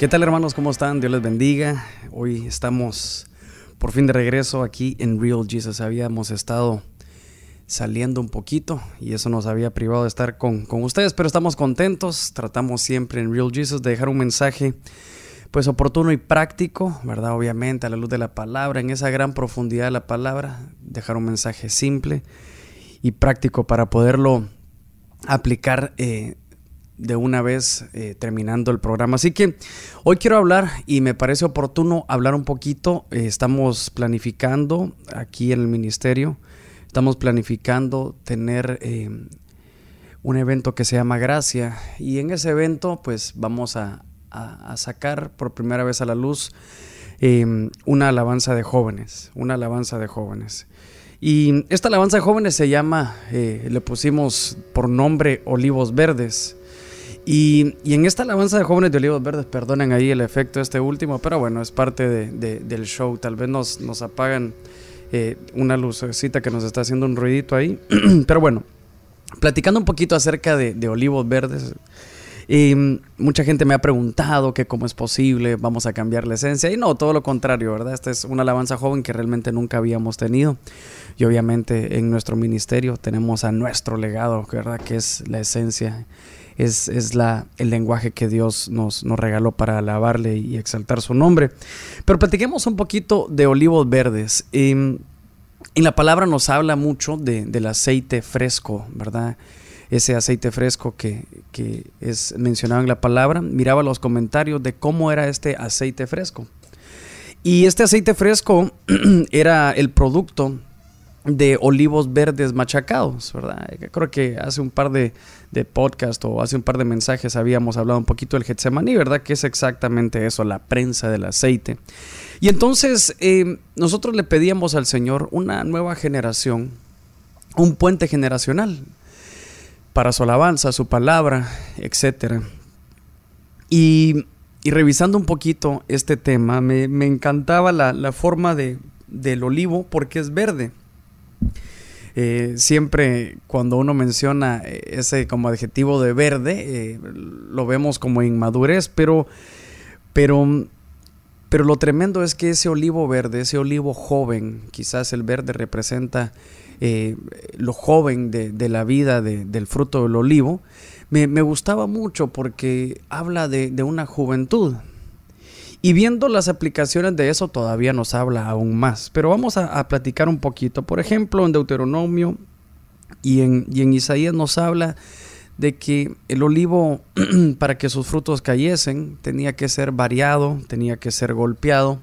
¿Qué tal hermanos? ¿Cómo están? Dios les bendiga. Hoy estamos por fin de regreso aquí en Real Jesus. Habíamos estado saliendo un poquito y eso nos había privado de estar con, con, ustedes, pero estamos contentos. Tratamos siempre en Real Jesus de dejar un mensaje pues oportuno y práctico, ¿verdad? Obviamente a la luz de la palabra, en esa gran profundidad de la palabra, dejar un mensaje simple y práctico para poderlo aplicar eh, de una vez eh, terminando el programa. Así que hoy quiero hablar y me parece oportuno hablar un poquito. Eh, estamos planificando aquí en el ministerio, estamos planificando tener eh, un evento que se llama Gracia y en ese evento pues vamos a, sacar por primera vez a la luz una alabanza de jóvenes, una alabanza de jóvenes. Y esta alabanza de jóvenes se llama, le pusimos por nombre Olivos Verdes. Y, en esta alabanza de jóvenes de Olivos Verdes, perdonen ahí el efecto este último, pero bueno, es parte del show. Tal vez nos, nos apagan eh, una lucecita que nos está haciendo un ruidito ahí. pero bueno, platicando un poquito acerca de, Olivos Verdes. mucha gente me ha preguntado que cómo es posible, vamos a cambiar la esencia. Y no, todo lo contrario, ¿verdad? Esta es una alabanza joven que realmente nunca habíamos tenido. Y obviamente en nuestro ministerio tenemos a nuestro legado, ¿verdad? Que es la esencia es, la, el lenguaje que Dios nos, nos, regaló para alabarle y exaltar su nombre. Pero platiquemos un poquito de olivos verdes. y la palabra nos habla mucho del aceite fresco, ¿verdad? Ese aceite fresco que, que es mencionado en la palabra. Miraba los comentarios de cómo era este aceite fresco. Y este aceite fresco era el producto de olivos verdes machacados, ¿verdad? Creo que hace un par de, de podcast o hace un par de mensajes habíamos hablado un poquito del Getsemaní, ¿verdad? Que es exactamente eso, la prensa del aceite. Y entonces eh, nosotros le pedíamos al Señor una nueva generación, un puente generacional para su alabanza, su palabra, etc. Y, revisando un poquito este tema, me, encantaba la, la forma de, del olivo porque es verde. Eh, siempre cuando uno menciona eh, ese como adjetivo de verde, eh, lo vemos como inmadurez, pero, pero, pero lo tremendo es que ese olivo verde, ese olivo joven, quizás el verde representa lo joven de, la vida del fruto del olivo, me, gustaba mucho porque habla de, de una juventud, y viendo las aplicaciones de eso todavía nos habla aún más. Pero vamos a, platicar un poquito. Por ejemplo, en Deuteronomio y en, en Isaías nos habla de que el olivo, para que sus frutos cayesen, tenía que ser variado, tenía que ser golpeado.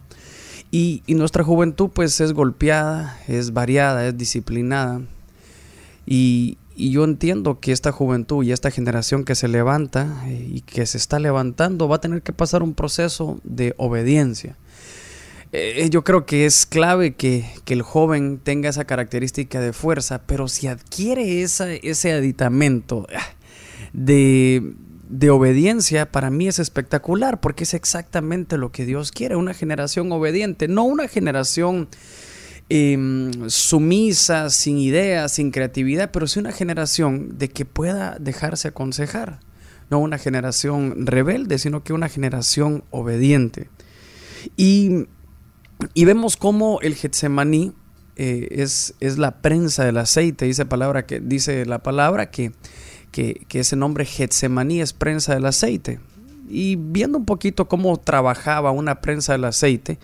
Y, y, nuestra juventud pues es golpeada, es variada, es disciplinada. Y, y yo entiendo que esta juventud y esta generación que se levanta eh, y que se está levantando va a tener que pasar un proceso de obediencia. Eh, yo creo que es clave que, el joven tenga esa característica de fuerza, pero si adquiere ese aditamento ah, de, de obediencia, para mí es espectacular, porque es exactamente lo que Dios quiere, una generación obediente, no una generación Em, sumisa, sin ideas, sin creatividad, pero sí una generación de que pueda dejarse aconsejar. No una generación rebelde, sino que una generación obediente. Y, vemos cómo el Getsemaní eh, es, es, la prensa del aceite, dice, palabra que, dice la palabra que, que, que ese nombre Getsemaní es prensa del aceite. Y viendo un poquito cómo trabajaba una prensa del aceite,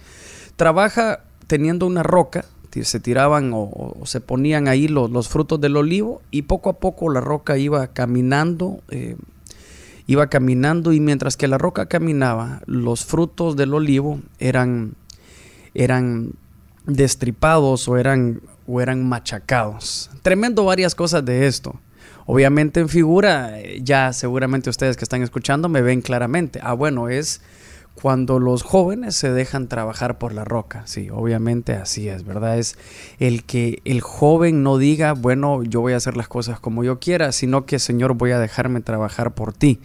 trabaja teniendo una roca, se tiraban o, se ponían ahí los, frutos del olivo y poco a poco la roca iba caminando, eh, iba caminando y mientras que la roca caminaba, los frutos del olivo eran, eran destripados o eran, o eran machacados. Tremendo varias cosas de esto. Obviamente en figura, eh, ya seguramente ustedes que están escuchando me ven claramente. Ah, bueno, es cuando los jóvenes se dejan trabajar por la roca. Sí, obviamente así es, ¿verdad? Es el que el joven no diga, bueno, yo voy a hacer las cosas como yo quiera, sino que, Señor, voy a dejarme trabajar por ti.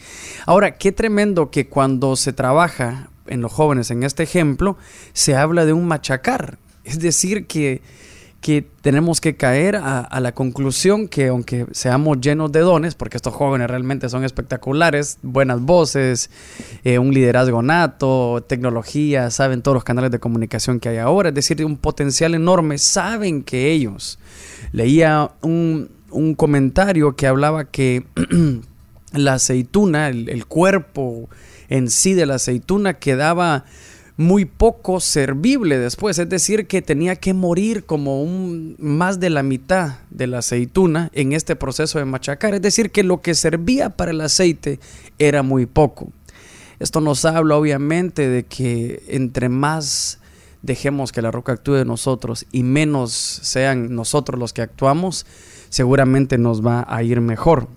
Ahora, qué tremendo que cuando se trabaja en los jóvenes, en este ejemplo, se habla de un machacar. Es decir, que que tenemos que caer a, la conclusión que aunque seamos llenos de dones, porque estos jóvenes realmente son espectaculares, buenas voces, eh, un liderazgo nato, tecnología, saben todos los canales de comunicación que hay ahora, es decir, un potencial enorme, saben que ellos. Leía un, comentario que hablaba que la aceituna, el cuerpo en sí de la aceituna quedaba muy poco servible después, es decir, que tenía que morir como un más de la mitad de la aceituna en este proceso de machacar, es decir, que lo que servía para el aceite era muy poco. Esto nos habla obviamente de que entre más dejemos que la roca actúe de nosotros y menos sean nosotros los que actuamos, seguramente nos va a ir mejor.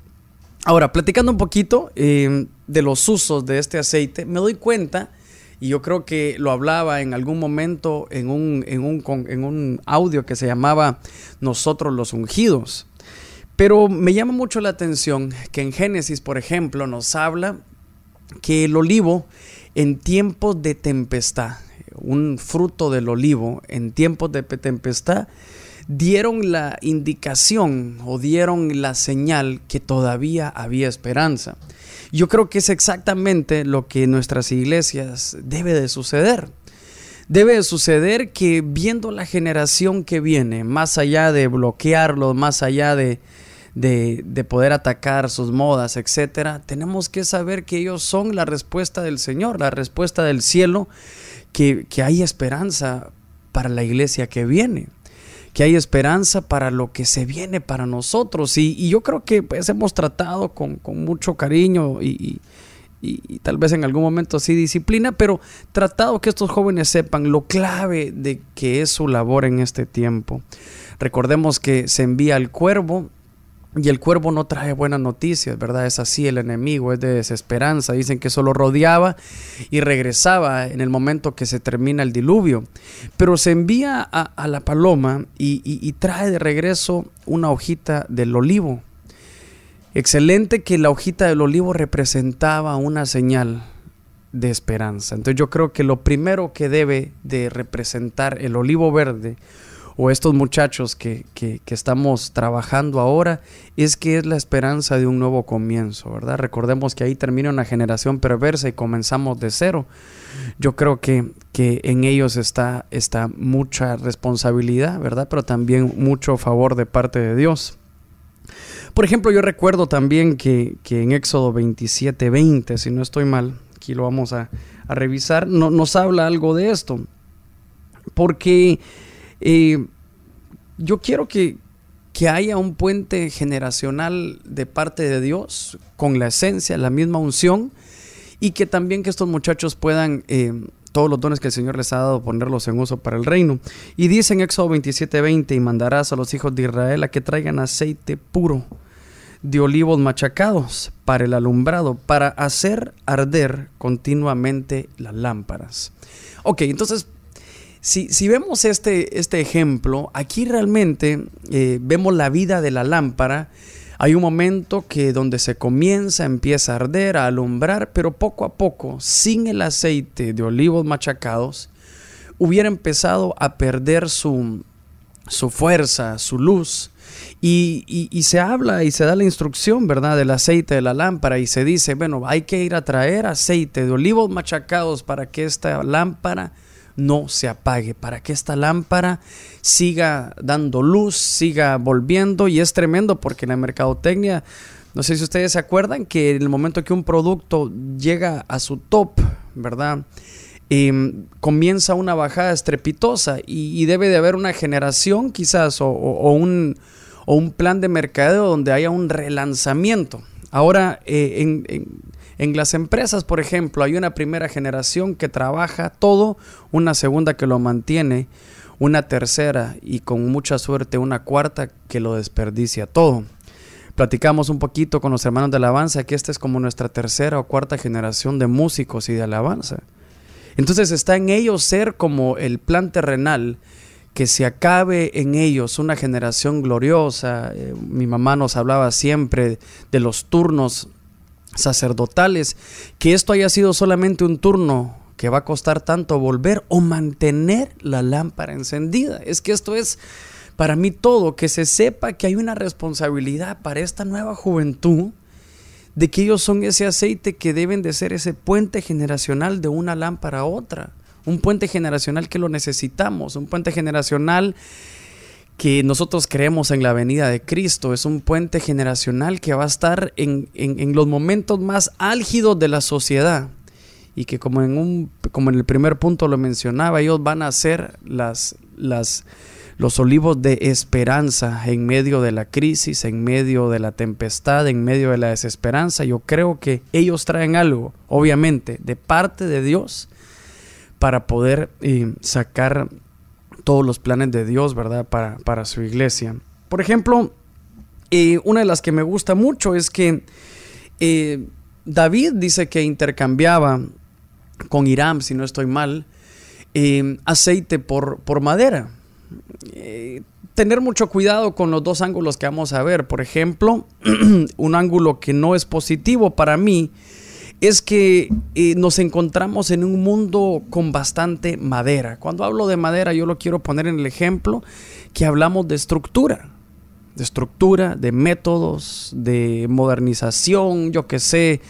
Ahora, platicando un poquito eh, de los usos de este aceite, me doy cuenta y yo creo que lo hablaba en algún momento en un, en un, en un audio que se llamaba Nosotros los ungidos. Pero me llama mucho la atención que en Génesis, por ejemplo, nos habla que el olivo en tiempos de tempestad, un fruto del olivo en tiempos de tempestad, dieron la indicación o dieron la señal que todavía había esperanza. Yo creo que es exactamente lo que en nuestras iglesias debe de suceder. Debe de suceder que viendo la generación que viene, más allá de bloquearlos, más allá de, de, poder atacar sus modas, etcétera, tenemos que saber que ellos son la respuesta del Señor, la respuesta del cielo, que, que hay esperanza para la iglesia que viene que hay esperanza para lo que se viene para nosotros. Y, yo creo que pues, hemos tratado con, mucho cariño y, tal vez en algún momento sí disciplina, pero tratado que estos jóvenes sepan lo clave de que es su labor en este tiempo. Recordemos que se envía al cuervo y el cuervo no trae buenas noticias, ¿verdad? Es así el enemigo, es de desesperanza. Dicen que solo rodeaba y regresaba en el momento que se termina el diluvio. Pero se envía a, la paloma y, trae de regreso una hojita del olivo. Excelente que la hojita del olivo representaba una señal de esperanza. Entonces yo creo que lo primero que debe de representar el olivo verde o estos muchachos que, estamos trabajando ahora, es que es la esperanza de un nuevo comienzo, ¿verdad? Recordemos que ahí termina una generación perversa y comenzamos de cero. Yo creo que, que en ellos está, está mucha responsabilidad, ¿verdad? Pero también mucho favor de parte de Dios. Por ejemplo, yo recuerdo también que, en Éxodo 27, 20, si no estoy mal, aquí lo vamos a, revisar, no, nos habla algo de esto. Porque eh, yo quiero que, haya un puente generacional de parte de Dios con la esencia, la misma unción y que también que estos muchachos puedan eh, todos los dones que el Señor les ha dado ponerlos en uso para el reino. Y dice en Éxodo 27:20 y mandarás a los hijos de Israel a que traigan aceite puro de olivos machacados para el alumbrado, para hacer arder continuamente las lámparas. Ok, entonces si, vemos este, este, ejemplo, aquí realmente eh, vemos la vida de la lámpara. Hay un momento que donde se comienza, empieza a arder, a alumbrar, pero poco a poco, sin el aceite de olivos machacados, hubiera empezado a perder su, su fuerza, su luz. Y, y, se habla y se da la instrucción, ¿verdad?, del aceite de la lámpara y se dice, bueno, hay que ir a traer aceite de olivos machacados para que esta lámpara no se apague, para que esta lámpara siga dando luz, siga volviendo y es tremendo porque en la mercadotecnia, no sé si ustedes se acuerdan que en el momento que un producto llega a su top, ¿verdad? Em, comienza una bajada estrepitosa y, debe de haber una generación quizás o, un, o un, plan de mercadeo donde haya un relanzamiento. Ahora, eh, en en las empresas, por ejemplo, hay una primera generación que trabaja todo, una segunda que lo mantiene, una tercera y con mucha suerte una cuarta que lo desperdicia todo. Platicamos un poquito con los hermanos de alabanza que esta es como nuestra tercera o cuarta generación de músicos y de alabanza. Entonces está en ellos ser como el plan terrenal, que se acabe en ellos una generación gloriosa. Eh, mi mamá nos hablaba siempre de los turnos sacerdotales, que esto haya sido solamente un turno que va a costar tanto volver o mantener la lámpara encendida. Es que esto es para mí todo, que se sepa que hay una responsabilidad para esta nueva juventud de que ellos son ese aceite que deben de ser ese puente generacional de una lámpara a otra. Un puente generacional que lo necesitamos, un puente generacional que nosotros creemos en la venida de Cristo. Es un puente generacional que va a estar en, los momentos más álgidos de la sociedad. Y que como en, un, como en el primer punto lo mencionaba, ellos van a ser las, las, los olivos de esperanza en medio de la crisis, en medio de la tempestad, en medio de la desesperanza. Yo creo que ellos traen algo, obviamente, de parte de Dios para poder eh, sacar todos los planes de Dios, ¿verdad? Para, para su iglesia. Por ejemplo, eh, una de las que me gusta mucho es que eh, David dice que intercambiaba con Irán, si no estoy mal, eh, aceite por, por madera. tener mucho cuidado con los dos ángulos que vamos a ver. Por ejemplo, un ángulo que no es positivo para mí es que eh, nos encontramos en un mundo con bastante madera. Cuando hablo de madera, yo lo quiero poner en el ejemplo que hablamos de estructura, de estructura, de métodos, de modernización, yo qué sé,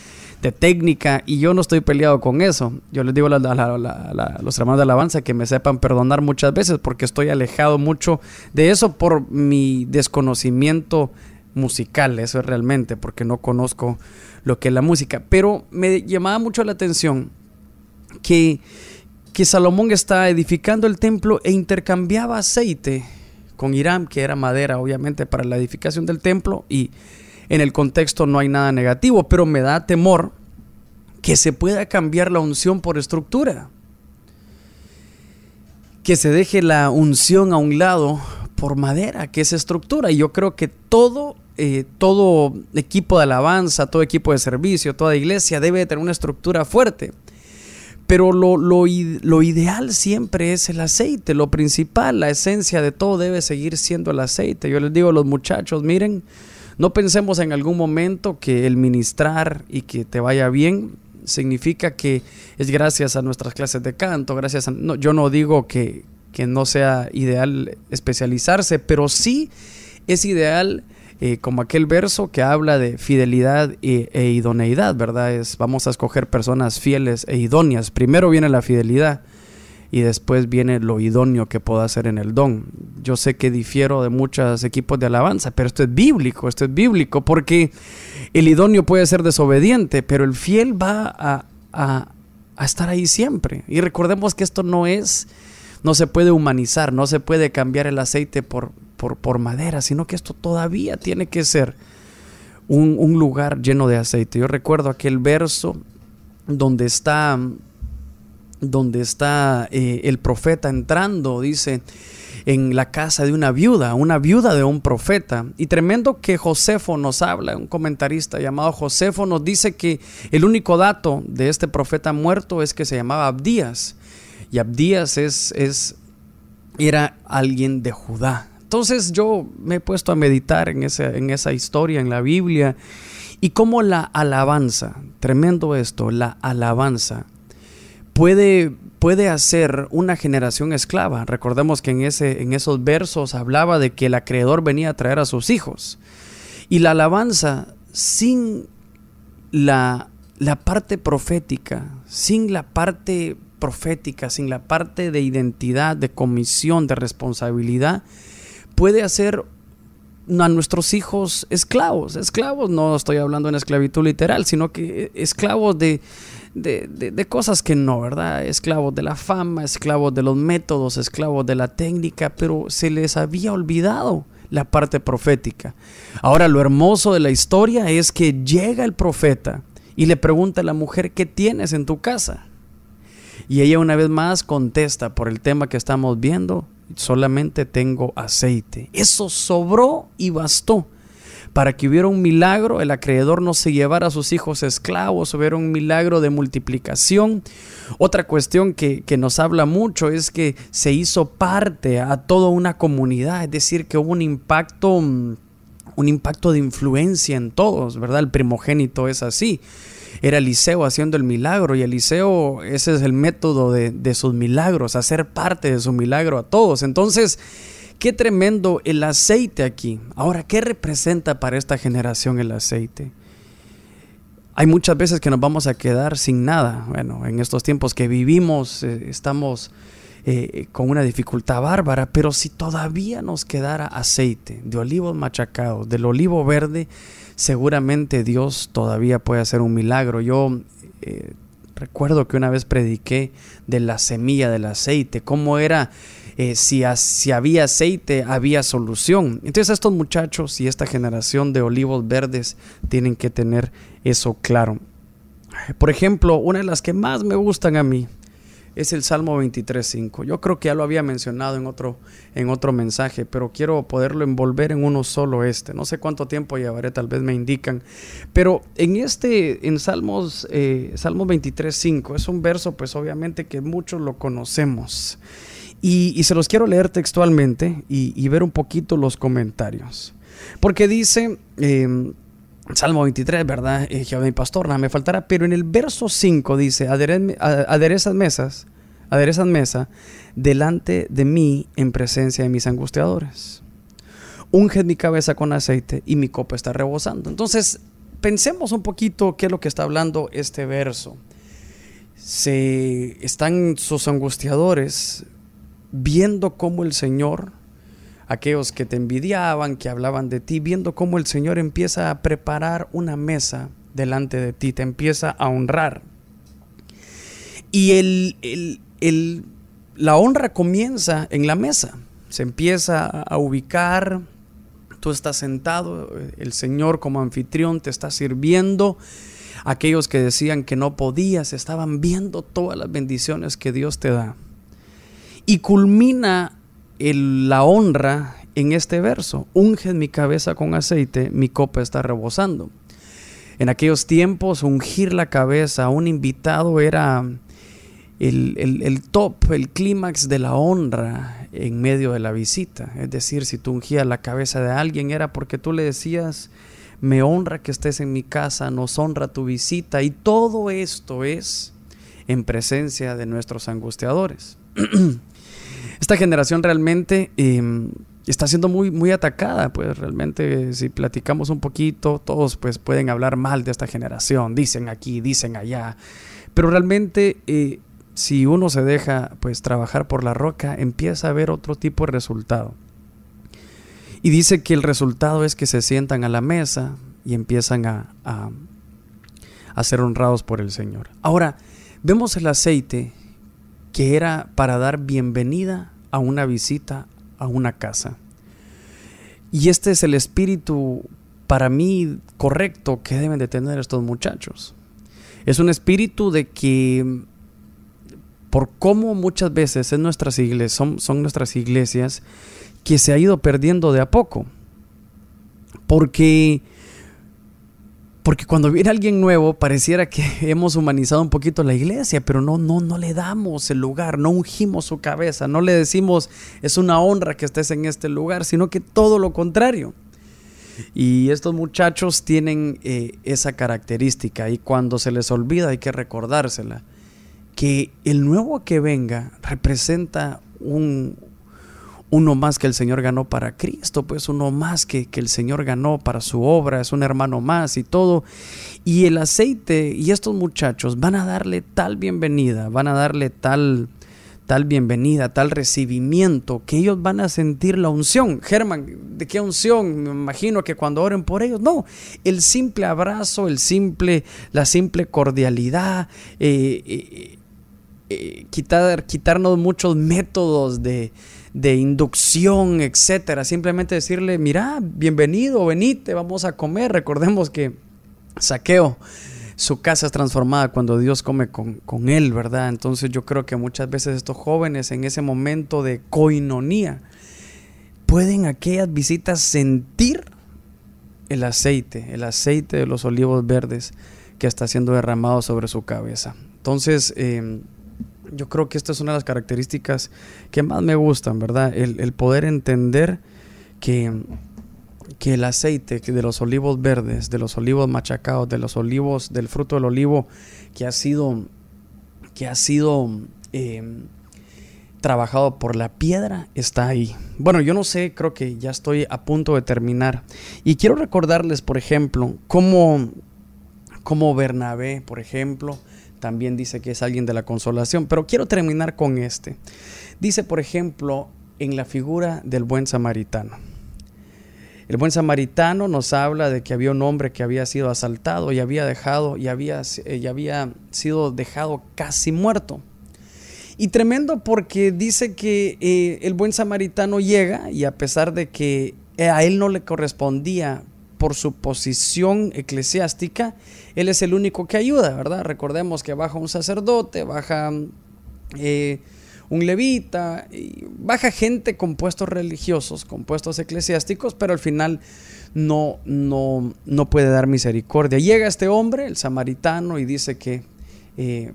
de técnica, y yo no estoy peleado con eso. Yo les digo a, los hermanos de alabanza que me sepan perdonar muchas veces porque estoy alejado mucho de eso por mi desconocimiento musical, eso es realmente, porque no conozco lo que es la música. Pero me llamaba mucho la atención que, que Salomón está edificando el templo e intercambiaba aceite con Irán, que era madera, obviamente, para la edificación del templo, y en el contexto no hay nada negativo, pero me da temor que se pueda cambiar la unción por estructura. Que se deje la unción a un lado por madera, que es estructura. Y yo creo que todo eh, todo equipo de alabanza, todo equipo de servicio, toda iglesia debe tener una estructura fuerte. Pero lo, lo, ideal siempre es el aceite, lo principal, la esencia de todo debe seguir siendo el aceite. Yo les digo a los muchachos, miren, no pensemos en algún momento que el ministrar y que te vaya bien significa que es gracias a nuestras clases de canto, gracias a... No, yo no digo que, que no sea ideal especializarse, pero sí es ideal como aquel verso que habla de fidelidad e, idoneidad, ¿verdad? Es, vamos a escoger personas fieles e idóneas. Primero viene la fidelidad y después viene lo idóneo que pueda hacer en el don. Yo sé que difiero de muchos equipos de alabanza, pero esto es bíblico, esto es bíblico, porque el idóneo puede ser desobediente, pero el fiel va a estar ahí siempre. Y recordemos que esto no es, no se puede humanizar, no se puede cambiar el aceite por, por, madera, sino que esto todavía tiene que ser un, lugar lleno de aceite. Yo recuerdo aquel verso donde está, donde está eh, el profeta entrando, dice, en la casa de una viuda, una viuda de un profeta. Y tremendo que Josefo nos habla, un comentarista llamado Josefo nos dice que el único dato de este profeta muerto es que se llamaba Abdías. Y Abdías es, era alguien de Judá. Entonces yo me he puesto a meditar en, en esa historia, en la Biblia, y cómo la alabanza, tremendo esto, la alabanza, puede, puede hacer una generación esclava. Recordemos que en, ese, en esos versos hablaba de que el acreedor venía a traer a sus hijos. Y la alabanza sin la, la parte profética, sin la parte profética, sin la parte de identidad, de comisión, de responsabilidad, puede hacer a nuestros hijos esclavos. Esclavos, no estoy hablando en esclavitud literal, sino que esclavos de, de, cosas que no, ¿verdad? Esclavos de la fama, esclavos de los métodos, esclavos de la técnica, pero se les había olvidado la parte profética. Ahora, lo hermoso de la historia es que llega el profeta y le pregunta a la mujer, ¿qué tienes en tu casa? Y ella una vez más contesta por el tema que estamos viendo, solamente tengo aceite. Eso sobró y bastó para que hubiera un milagro, el acreedor no se llevara a sus hijos esclavos, hubiera un milagro de multiplicación. Otra cuestión que, que, nos habla mucho es que se hizo parte a toda una comunidad, es decir, que hubo un impacto, un impacto de influencia en todos, ¿verdad? El primogénito es así. Era Eliseo haciendo el milagro y Eliseo, ese es el método de, de sus milagros, hacer parte de su milagro a todos. Entonces, Qué tremendo el aceite aquí. Ahora, ¿qué representa para esta generación el aceite? Hay muchas veces que nos vamos a quedar sin nada. Bueno, en estos tiempos que vivimos eh, estamos eh, con una dificultad bárbara, pero si todavía nos quedara aceite de olivos machacados, del olivo verde, seguramente Dios todavía puede hacer un milagro. Yo eh, recuerdo que una vez prediqué de la semilla del aceite, cómo era eh, si, si, había aceite, había solución. Entonces estos muchachos y esta generación de olivos verdes tienen que tener eso claro. Por ejemplo, una de las que más me gustan a mí es el Salmo 23.5. Yo creo que ya lo había mencionado en otro, en otro mensaje, pero quiero poderlo envolver en uno solo este. No sé cuánto tiempo llevaré, tal vez me indican. Pero en este, en Salmos, eh, Salmos 23.5, es un verso pues obviamente que muchos lo conocemos. Y, se los quiero leer textualmente y, ver un poquito los comentarios. Porque dice, em, Salmo 23, ¿verdad? Eh, Jehová mi pastor, nada me faltará. Pero en el verso 5 dice, aderezan mesas, aderezan mesa delante de mí en presencia de mis angustiadores. Unged mi cabeza con aceite y mi copa está rebosando. Entonces, pensemos un poquito qué es lo que está hablando este verso. Se están sus angustiadores viendo cómo el Señor, aquellos que te envidiaban, que hablaban de ti, viendo cómo el Señor empieza a preparar una mesa delante de ti, te empieza a honrar. Y el, la honra comienza en la mesa, se empieza a ubicar, tú estás sentado, el Señor como anfitrión te está sirviendo. Aquellos que decían que no podías estaban viendo todas las bendiciones que Dios te da. Y culmina la honra en este verso. Unge mi cabeza con aceite, mi copa está rebosando. En aquellos tiempos, ungir la cabeza a un invitado era el, top, el clímax de la honra en medio de la visita. Es decir, si tú ungías la cabeza de alguien era porque tú le decías, me honra que estés en mi casa, nos honra tu visita. Y todo esto es en presencia de nuestros angustiadores. esta generación realmente em, está siendo muy, muy atacada, pues realmente si platicamos un poquito, todos pues pueden hablar mal de esta generación, dicen aquí, dicen allá, pero realmente eh, si uno se deja pues trabajar por la roca, empieza a ver otro tipo de resultado. Y dice que el resultado es que se sientan a la mesa y empiezan a, a, a ser honrados por el Señor. Ahora, vemos el aceite que era para dar bienvenida a una visita a una casa. Y este es el espíritu para mí correcto que deben de tener estos muchachos. Es un espíritu de que por cómo muchas veces en nuestras son, son nuestras iglesias, que se ha ido perdiendo de a poco. Porque porque cuando viene alguien nuevo, pareciera que hemos humanizado un poquito la iglesia, pero no, no, no le damos el lugar, no ungimos su cabeza, no le decimos es una honra que estés en este lugar, sino que todo lo contrario. Y estos muchachos tienen eh, esa característica y cuando se les olvida hay que recordársela, que el nuevo que venga representa un, uno más que el Señor ganó para Cristo, pues uno más que, que, el Señor ganó para su obra, es un hermano más y todo. Y el aceite y estos muchachos van a darle tal bienvenida, van a darle tal, tal bienvenida, tal recibimiento, que ellos van a sentir la unción. Germán, ¿de qué unción? Me imagino que cuando oren por ellos, no, el simple abrazo, el simple, la simple cordialidad, eh, eh, eh, quitar, quitarnos muchos métodos de de inducción, etcétera. Simplemente decirle, mira, bienvenido, venite, vamos a comer. Recordemos que saqueo, su casa es transformada cuando Dios come con, con, él, ¿verdad? Entonces yo creo que muchas veces estos jóvenes en ese momento de coinonía pueden aquellas visitas sentir el aceite, el aceite de los olivos verdes que está siendo derramado sobre su cabeza. Entonces, em, yo creo que esta es una de las características que más me gustan, ¿verdad? El, poder entender que, que el aceite de los olivos verdes, de los olivos machacados, de los olivos, del fruto del olivo que ha sido, que ha sido em, trabajado por la piedra, está ahí. Bueno, yo no sé, creo que ya estoy a punto de terminar. Y quiero recordarles, por ejemplo, cómo, cómo Bernabé, por ejemplo, también dice que es alguien de la consolación, pero quiero terminar con este. Dice, por ejemplo, en la figura del buen samaritano. El buen samaritano nos habla de que había un hombre que había sido asaltado y había dejado y había, eh, había sido dejado casi muerto. Y tremendo porque dice que eh, el buen samaritano llega y a pesar de que a él no le correspondía por su posición eclesiástica, él es el único que ayuda, ¿verdad? Recordemos que baja un sacerdote, baja eh, un levita, baja gente con puestos religiosos, con puestos eclesiásticos, pero al final no, no, no puede dar misericordia. Llega este hombre, el samaritano, y dice que eh,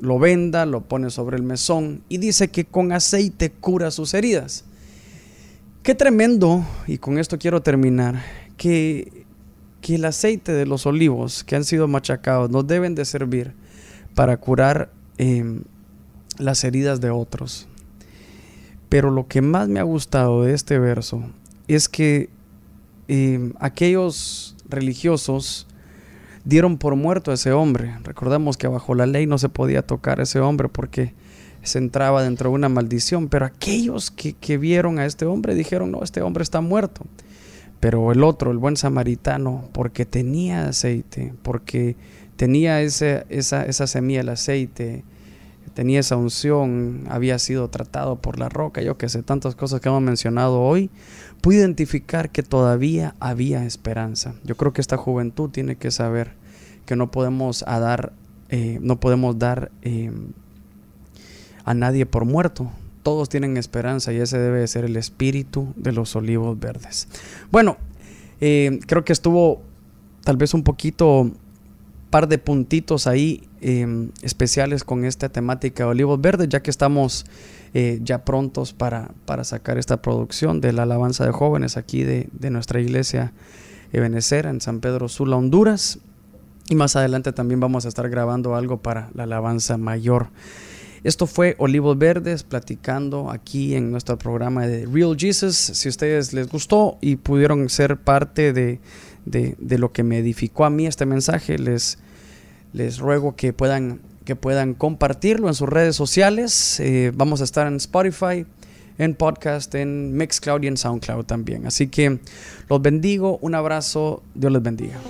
lo venda, lo pone sobre el mesón y dice que con aceite cura sus heridas. Qué tremendo, y con esto quiero terminar, que, el aceite de los olivos que han sido machacados nos deben de servir para curar em, las heridas de otros. Pero lo que más me ha gustado de este verso es que em, aquellos religiosos dieron por muerto a ese hombre. Recordamos que bajo la ley no se podía tocar a ese hombre porque se entraba dentro de una maldición, pero aquellos que, que vieron a este hombre dijeron, no, este hombre está muerto. Pero el otro, el buen samaritano, porque tenía aceite, porque tenía esa, esa semilla, el aceite, tenía esa unción, había sido tratado por la roca, yo que sé, tantas cosas que hemos mencionado hoy, pude identificar que todavía había esperanza. Yo creo que esta juventud tiene que saber que no podemos dar, eh, no podemos dar eh, a nadie por muerto, todos tienen esperanza y ese debe ser el espíritu de los olivos verdes. Bueno, eh, creo que estuvo tal vez un poquito, par de puntitos ahí em, especiales con esta temática de olivos verdes, ya que estamos eh, ya prontos para, para, sacar esta producción de la alabanza de jóvenes aquí de, de nuestra iglesia Ebenecer en San Pedro Sula, Honduras. Y más adelante también vamos a estar grabando algo para la alabanza mayor. Esto fue Olivos Verdes platicando aquí en nuestro programa de Real Jesus. Si ustedes les gustó y pudieron ser parte de, lo que me edificó a mí este mensaje, les, les ruego que puedan, que puedan compartirlo en sus redes sociales. Eh, vamos a estar en Spotify, en podcast, en Mixcloud y en Soundcloud también. Así que los bendigo, un abrazo, Dios les bendiga.